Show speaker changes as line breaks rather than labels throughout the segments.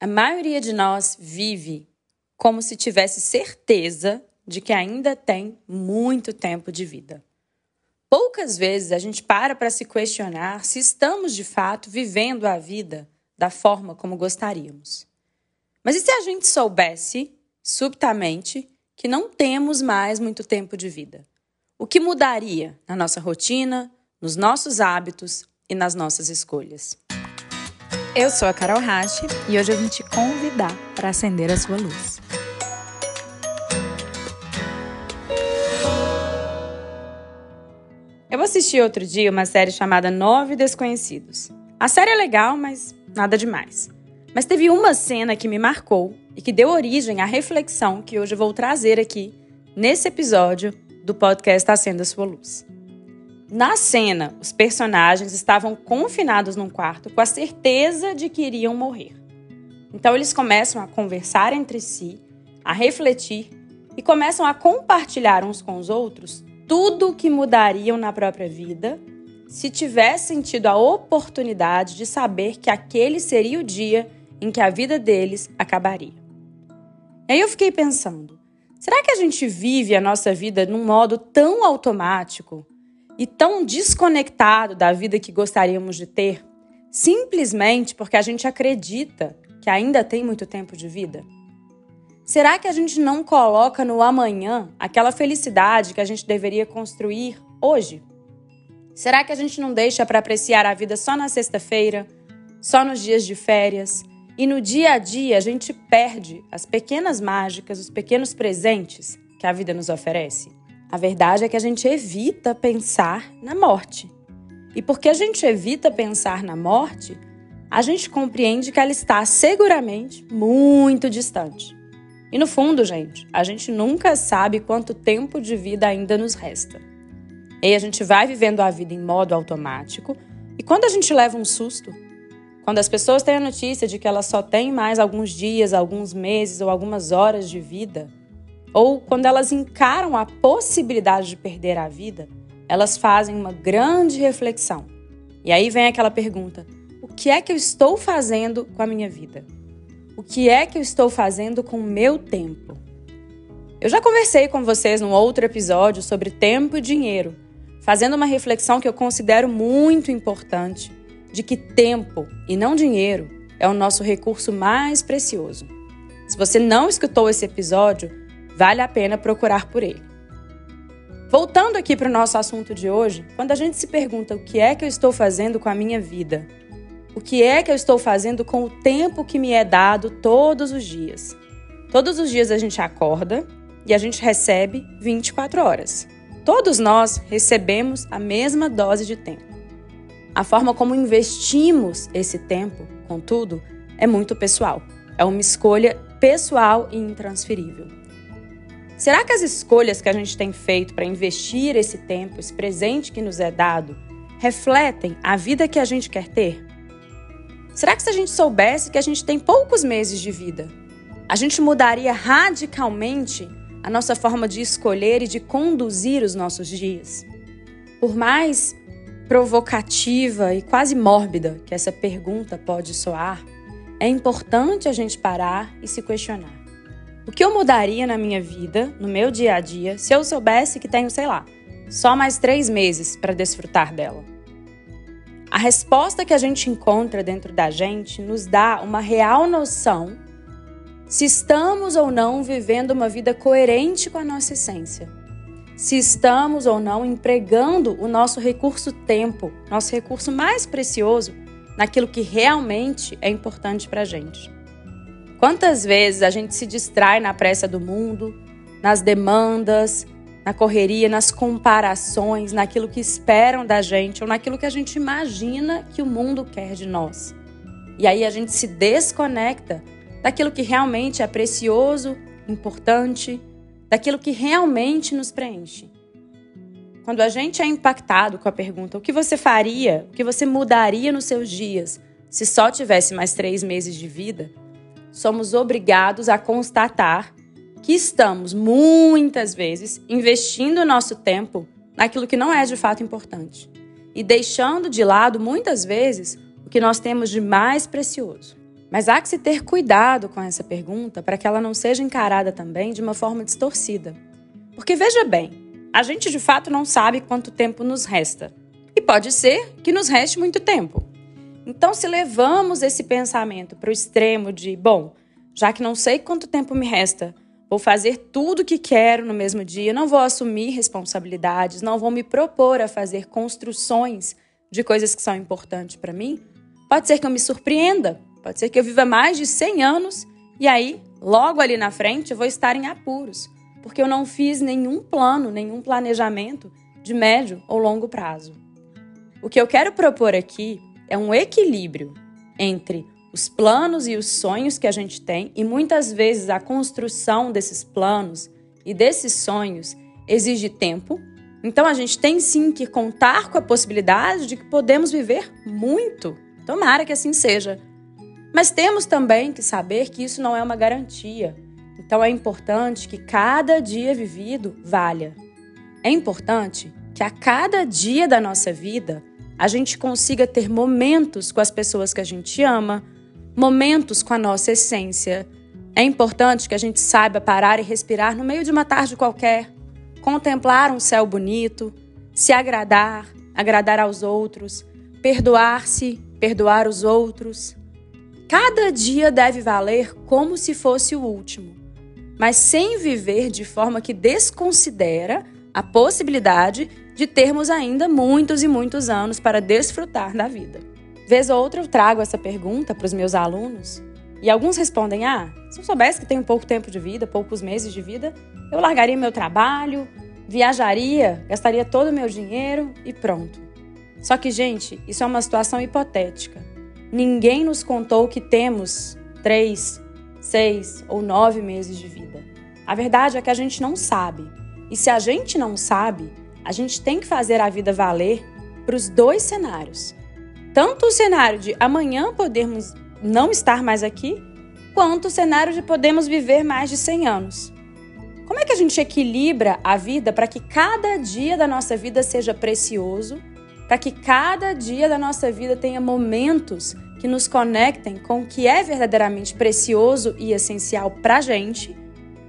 A maioria de nós vive como se tivesse certeza de que ainda tem muito tempo de vida. Poucas vezes a gente para para se questionar se estamos de fato vivendo a vida da forma como gostaríamos. Mas e se a gente soubesse, subitamente, que não temos mais muito tempo de vida? O que mudaria na nossa rotina, nos nossos hábitos e nas nossas escolhas?
Eu sou a Carol Rache e hoje eu vim te convidar para acender a sua luz.
Eu assisti outro dia uma série chamada Nove Desconhecidos. A série é legal, mas nada demais. Mas teve uma cena que me marcou e que deu origem à reflexão que hoje vou trazer aqui nesse episódio do podcast Acenda Sua Luz. Na cena, os personagens estavam confinados num quarto com a certeza de que iriam morrer. Então eles começam a conversar entre si, a refletir e começam a compartilhar uns com os outros tudo o que mudariam na própria vida se tivessem tido a oportunidade de saber que aquele seria o dia em que a vida deles acabaria. E aí eu fiquei pensando: será que a gente vive a nossa vida num modo tão automático? E tão desconectado da vida que gostaríamos de ter, simplesmente porque a gente acredita que ainda tem muito tempo de vida? Será que a gente não coloca no amanhã aquela felicidade que a gente deveria construir hoje? Será que a gente não deixa para apreciar a vida só na sexta-feira, só nos dias de férias? E no dia a dia a gente perde as pequenas mágicas, os pequenos presentes que a vida nos oferece? A verdade é que a gente evita pensar na morte. E porque a gente evita pensar na morte, a gente compreende que ela está seguramente muito distante. E no fundo, gente, a gente nunca sabe quanto tempo de vida ainda nos resta. E a gente vai vivendo a vida em modo automático, e quando a gente leva um susto, quando as pessoas têm a notícia de que elas só têm mais alguns dias, alguns meses ou algumas horas de vida, ou quando elas encaram a possibilidade de perder a vida, elas fazem uma grande reflexão. E aí vem aquela pergunta: o que é que eu estou fazendo com a minha vida? O que é que eu estou fazendo com o meu tempo? Eu já conversei com vocês num outro episódio sobre tempo e dinheiro, fazendo uma reflexão que eu considero muito importante de que tempo e não dinheiro é o nosso recurso mais precioso. Se você não escutou esse episódio, vale a pena procurar por ele. Voltando aqui para o nosso assunto de hoje, quando a gente se pergunta o que é que eu estou fazendo com a minha vida, o que é que eu estou fazendo com o tempo que me é dado todos os dias. Todos os dias a gente acorda e a gente recebe 24 horas. Todos nós recebemos a mesma dose de tempo. A forma como investimos esse tempo, contudo, é muito pessoal. É uma escolha pessoal e intransferível. Será que as escolhas que a gente tem feito para investir esse tempo, esse presente que nos é dado, refletem a vida que a gente quer ter? Será que se a gente soubesse que a gente tem poucos meses de vida, a gente mudaria radicalmente a nossa forma de escolher e de conduzir os nossos dias? Por mais provocativa e quase mórbida que essa pergunta pode soar, é importante a gente parar e se questionar. O que eu mudaria na minha vida, no meu dia a dia, se eu soubesse que tenho, sei lá, só mais três meses para desfrutar dela? A resposta que a gente encontra dentro da gente nos dá uma real noção se estamos ou não vivendo uma vida coerente com a nossa essência. Se estamos ou não empregando o nosso recurso tempo, nosso recurso mais precioso, naquilo que realmente é importante para a gente. Quantas vezes a gente se distrai na pressa do mundo, nas demandas, na correria, nas comparações, naquilo que esperam da gente ou naquilo que a gente imagina que o mundo quer de nós. E aí a gente se desconecta daquilo que realmente é precioso, importante, daquilo que realmente nos preenche. Quando a gente é impactado com a pergunta: o que você faria, o que você mudaria nos seus dias se só tivesse mais três meses de vida? Somos obrigados a constatar que estamos muitas vezes investindo nosso tempo naquilo que não é de fato importante e deixando de lado muitas vezes o que nós temos de mais precioso. Mas há que se ter cuidado com essa pergunta para que ela não seja encarada também de uma forma distorcida. Porque veja bem, a gente de fato não sabe quanto tempo nos resta. E pode ser que nos reste muito tempo. Então, se levamos esse pensamento para o extremo de, bom, já que não sei quanto tempo me resta, vou fazer tudo o que quero no mesmo dia, não vou assumir responsabilidades, não vou me propor a fazer construções de coisas que são importantes para mim, pode ser que eu me surpreenda, pode ser que eu viva mais de 100 anos e aí, logo ali na frente, eu vou estar em apuros, porque eu não fiz nenhum plano, nenhum planejamento de médio ou longo prazo. O que eu quero propor aqui é um equilíbrio entre os planos e os sonhos que a gente tem, e muitas vezes a construção desses planos e desses sonhos exige tempo. Então a gente tem sim que contar com a possibilidade de que podemos viver muito. Tomara que assim seja. Mas temos também que saber que isso não é uma garantia. Então é importante que cada dia vivido valha. É importante que a cada dia da nossa vida a gente consiga ter momentos com as pessoas que a gente ama, momentos com a nossa essência. É importante que a gente saiba parar e respirar no meio de uma tarde qualquer, contemplar um céu bonito, se agradar, agradar aos outros, perdoar-se, perdoar os outros. Cada dia deve valer como se fosse o último, mas sem viver de forma que desconsidera a possibilidade de termos ainda muitos e muitos anos para desfrutar da vida. Vez ou outra eu trago essa pergunta para os meus alunos e alguns respondem: Ah, se eu soubesse que tenho pouco tempo de vida, poucos meses de vida, eu largaria meu trabalho, viajaria, gastaria todo o meu dinheiro e pronto. Só que, gente, isso é uma situação hipotética. Ninguém nos contou que temos três, seis ou nove meses de vida. A verdade é que a gente não sabe. E se a gente não sabe, a gente tem que fazer a vida valer para os dois cenários. Tanto o cenário de amanhã podermos não estar mais aqui, quanto o cenário de podemos viver mais de 100 anos. Como é que a gente equilibra a vida para que cada dia da nossa vida seja precioso, para que cada dia da nossa vida tenha momentos que nos conectem com o que é verdadeiramente precioso e essencial para a gente,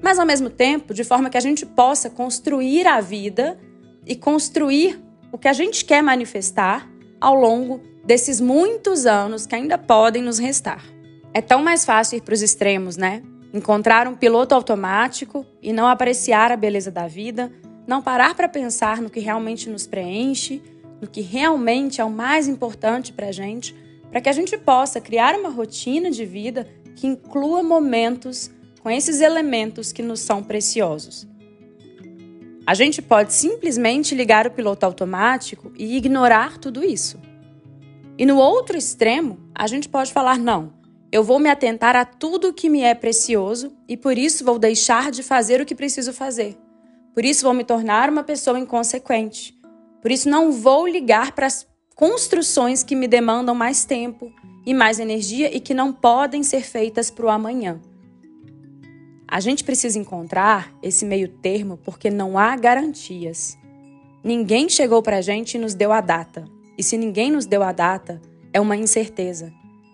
mas ao mesmo tempo de forma que a gente possa construir a vida e construir o que a gente quer manifestar ao longo desses muitos anos que ainda podem nos restar. É tão mais fácil ir para os extremos, né? Encontrar um piloto automático e não apreciar a beleza da vida, não parar para pensar no que realmente nos preenche, no que realmente é o mais importante para a gente, para que a gente possa criar uma rotina de vida que inclua momentos com esses elementos que nos são preciosos. A gente pode simplesmente ligar o piloto automático e ignorar tudo isso. E no outro extremo, a gente pode falar: não, eu vou me atentar a tudo que me é precioso e por isso vou deixar de fazer o que preciso fazer. Por isso vou me tornar uma pessoa inconsequente. Por isso não vou ligar para as construções que me demandam mais tempo e mais energia e que não podem ser feitas para o amanhã. A gente precisa encontrar esse meio termo porque não há garantias. Ninguém chegou para a gente e nos deu a data. E se ninguém nos deu a data, é uma incerteza.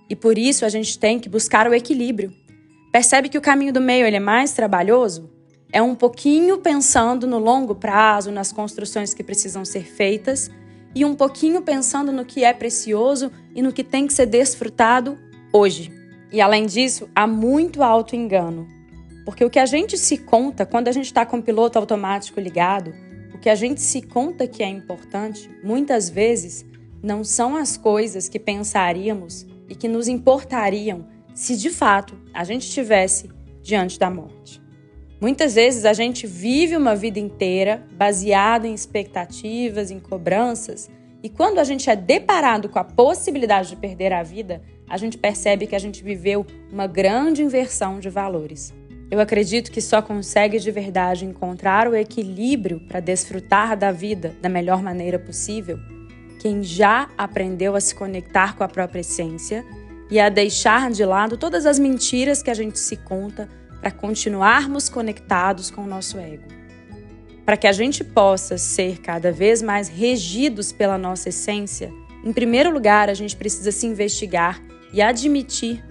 E por isso a gente tem que buscar o equilíbrio. Percebe que o caminho do meio ele é mais trabalhoso? É um pouquinho pensando no longo prazo, nas construções que precisam ser feitas, e um pouquinho pensando no que é precioso e no que tem que ser desfrutado hoje. E além disso, há muito alto engano. Porque o que a gente se conta quando a gente está com o piloto automático ligado, o que a gente se conta que é importante, muitas vezes não são as coisas que pensaríamos e que nos importariam se de fato a gente estivesse diante da morte. Muitas vezes a gente vive uma vida inteira baseada em expectativas, em cobranças, e quando a gente é deparado com a possibilidade de perder a vida, a gente percebe que a gente viveu uma grande inversão de valores. Eu acredito que só consegue de verdade encontrar o equilíbrio para desfrutar da vida da melhor maneira possível quem já aprendeu a se conectar com a própria essência e a deixar de lado todas as mentiras que a gente se conta para continuarmos conectados com o nosso ego. Para que a gente possa ser cada vez mais regidos pela nossa essência, em primeiro lugar, a gente precisa se investigar e admitir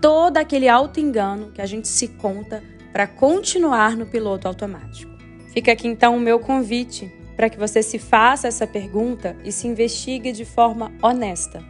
todo aquele auto-engano que a gente se conta para continuar no piloto automático. Fica aqui então o meu convite para que você se faça essa pergunta e se investigue de forma honesta